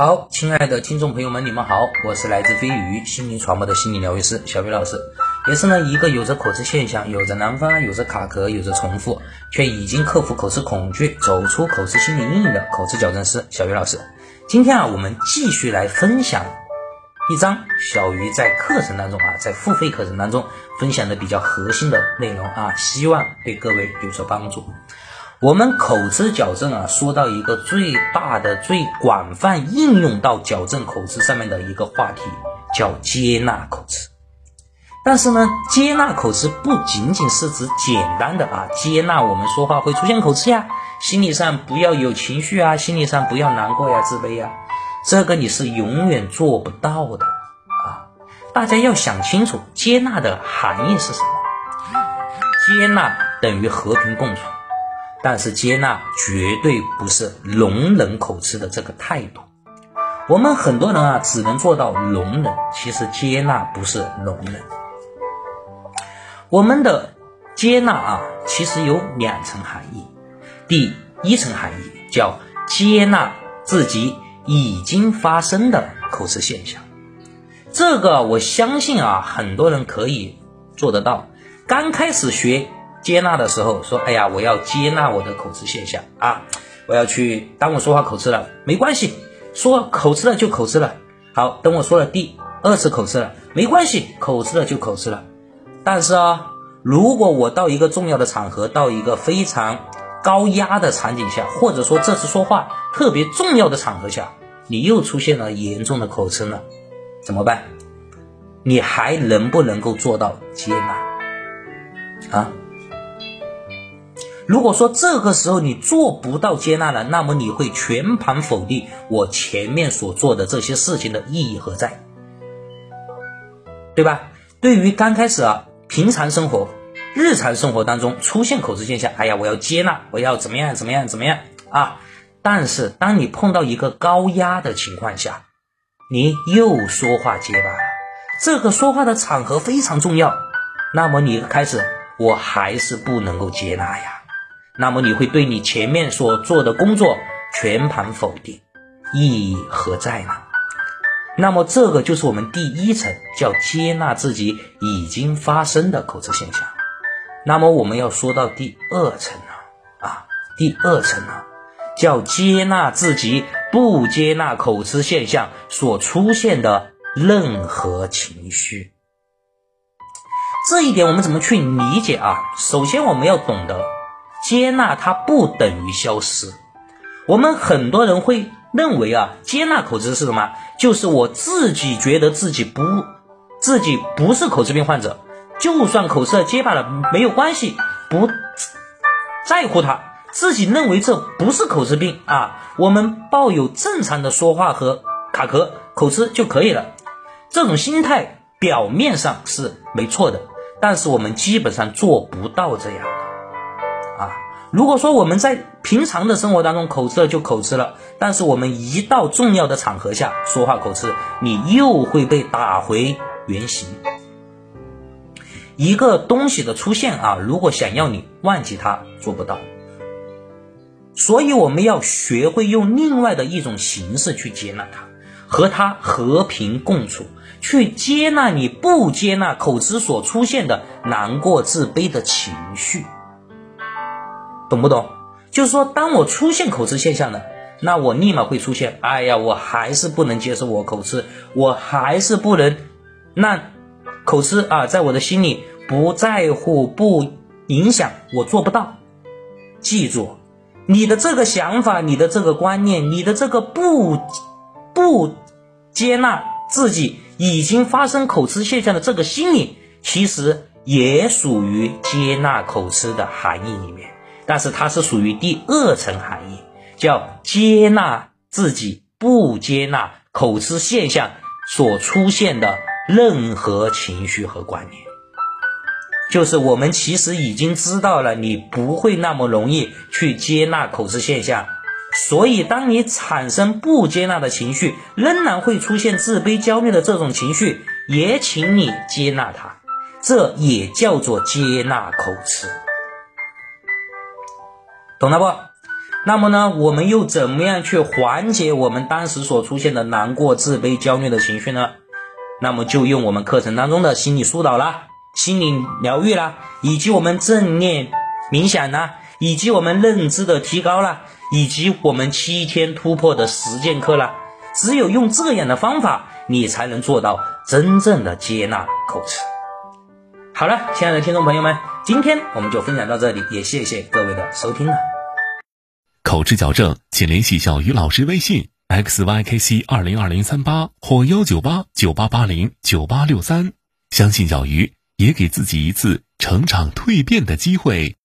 好，亲爱的听众朋友们，你们好，我是来自飞鱼心灵传播的心理疗愈师小飞老师，也是呢一个有着口吃现象、有着难发、有着卡壳、有着重复，却已经克服口吃恐惧、走出口吃心理阴影的口吃矫正师小鱼老师。今天啊，我们继续来分享一张小鱼在课程当中啊，在付费课程当中分享的比较核心的内容啊，希望对各位有所帮助。我们口吃矫正啊，说到一个最大的、最广泛应用到矫正口吃上面的一个话题，叫接纳口吃。但是呢，接纳口吃不仅仅是指简单的啊，接纳我们说话会出现口吃呀，心理上不要有情绪啊，心理上不要难过呀、自卑呀，这个你是永远做不到的啊。大家要想清楚，接纳的含义是什么？接纳等于和平共处。但是接纳绝对不是容忍口吃的这个态度。我们很多人啊，只能做到容忍，其实接纳不是容忍。我们的接纳啊，其实有两层含义。第一层含义叫接纳自己已经发生的口吃现象，这个我相信啊，很多人可以做得到。刚开始学。接纳的时候说：“哎呀，我要接纳我的口吃现象啊！我要去，当我说话口吃了，没关系，说口吃了就口吃了。好，等我说了第二次口吃了，没关系，口吃了就口吃了。但是啊，如果我到一个重要的场合，到一个非常高压的场景下，或者说这次说话特别重要的场合下，你又出现了严重的口吃了，怎么办？你还能不能够做到接纳啊？”如果说这个时候你做不到接纳了，那么你会全盘否定我前面所做的这些事情的意义何在，对吧？对于刚开始啊，平常生活、日常生活当中出现口吃现象，哎呀，我要接纳，我要怎么样怎么样怎么样啊？但是当你碰到一个高压的情况下，你又说话结巴了，这个说话的场合非常重要，那么你开始，我还是不能够接纳呀。那么你会对你前面所做的工作全盘否定，意义何在呢？那么这个就是我们第一层，叫接纳自己已经发生的口吃现象。那么我们要说到第二层呢？啊，第二层呢，叫接纳自己不接纳口吃现象所出现的任何情绪。这一点我们怎么去理解啊？首先我们要懂得。接纳它不等于消失。我们很多人会认为啊，接纳口吃是什么？就是我自己觉得自己不，自己不是口吃病患者，就算口吃结巴了没有关系，不在乎它，自己认为这不是口吃病啊。我们抱有正常的说话和卡壳口吃就可以了。这种心态表面上是没错的，但是我们基本上做不到这样。啊，如果说我们在平常的生活当中口吃了就口吃了，但是我们一到重要的场合下说话口吃，你又会被打回原形。一个东西的出现啊，如果想要你忘记它，做不到。所以我们要学会用另外的一种形式去接纳它，和它和平共处，去接纳你不接纳口吃所出现的难过、自卑的情绪。懂不懂？就是说，当我出现口吃现象了，那我立马会出现，哎呀，我还是不能接受我口吃，我还是不能让口吃啊，在我的心里不在乎、不影响，我做不到。记住，你的这个想法、你的这个观念、你的这个不不接纳自己已经发生口吃现象的这个心理，其实也属于接纳口吃的含义里面。但是它是属于第二层含义，叫接纳自己不接纳口吃现象所出现的任何情绪和观念，就是我们其实已经知道了，你不会那么容易去接纳口吃现象，所以当你产生不接纳的情绪，仍然会出现自卑、焦虑的这种情绪，也请你接纳它，这也叫做接纳口吃。懂了不？那么呢，我们又怎么样去缓解我们当时所出现的难过、自卑、焦虑的情绪呢？那么就用我们课程当中的心理疏导啦、心理疗愈啦，以及我们正念冥想啦，以及我们认知的提高啦，以及我们七天突破的实践课啦。只有用这样的方法，你才能做到真正的接纳口吃。好了，亲爱的听众朋友们，今天我们就分享到这里，也谢谢各位的收听了。口吃矫正，请联系小鱼老师微信。xykc 二零二零三八或幺九八九八八零九八六三，相信小鱼，也给自己一次成长蜕变的机会。